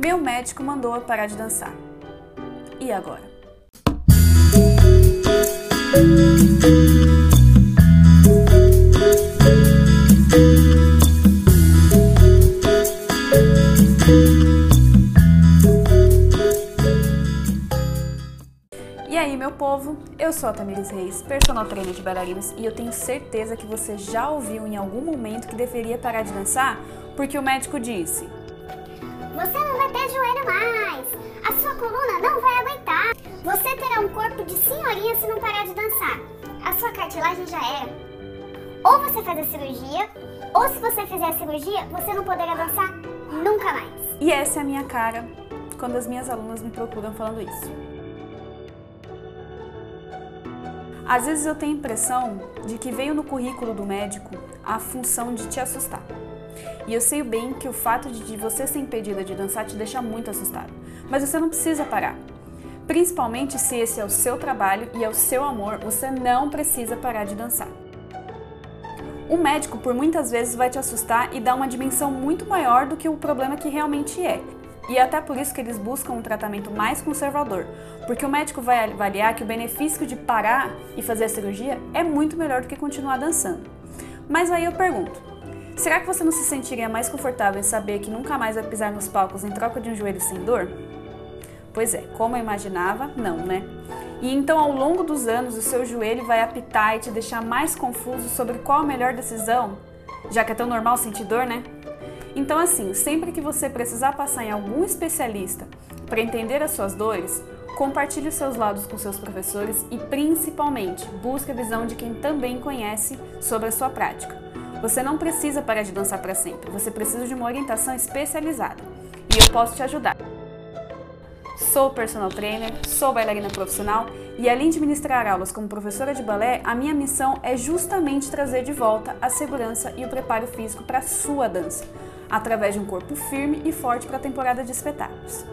Meu médico mandou parar de dançar. E agora? E aí, meu povo, eu sou a Tamiris Reis, personal trainer de bailarinas, e eu tenho certeza que você já ouviu em algum momento que deveria parar de dançar porque o médico disse: Você não vai um corpo de senhorinha se não parar de dançar, a sua cartilagem já era. Ou você faz a cirurgia, ou se você fizer a cirurgia, você não poderá dançar nunca mais. E essa é a minha cara quando as minhas alunas me procuram falando isso. Às vezes eu tenho a impressão de que veio no currículo do médico a função de te assustar. E eu sei bem que o fato de você ser impedida de dançar te deixa muito assustado. Mas você não precisa parar. Principalmente se esse é o seu trabalho e é o seu amor, você não precisa parar de dançar. O médico, por muitas vezes, vai te assustar e dar uma dimensão muito maior do que o problema que realmente é. E é até por isso que eles buscam um tratamento mais conservador, porque o médico vai avaliar que o benefício de parar e fazer a cirurgia é muito melhor do que continuar dançando. Mas aí eu pergunto: será que você não se sentiria mais confortável em saber que nunca mais vai pisar nos palcos em troca de um joelho sem dor? Pois é, como eu imaginava, não, né? E então, ao longo dos anos, o seu joelho vai apitar e te deixar mais confuso sobre qual a melhor decisão, já que é tão normal sentir dor, né? Então, assim, sempre que você precisar passar em algum especialista para entender as suas dores, compartilhe os seus lados com seus professores e, principalmente, busque a visão de quem também conhece sobre a sua prática. Você não precisa parar de dançar para sempre, você precisa de uma orientação especializada e eu posso te ajudar. Sou personal trainer, sou bailarina profissional e além de ministrar aulas como professora de balé, a minha missão é justamente trazer de volta a segurança e o preparo físico para sua dança através de um corpo firme e forte para a temporada de espetáculos.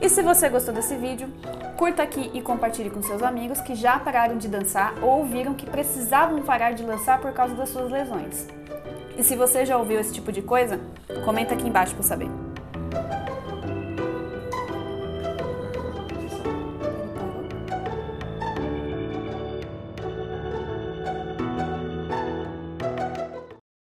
E se você gostou desse vídeo, curta aqui e compartilhe com seus amigos que já pararam de dançar ou viram que precisavam parar de dançar por causa das suas lesões. E se você já ouviu esse tipo de coisa, comenta aqui embaixo para saber.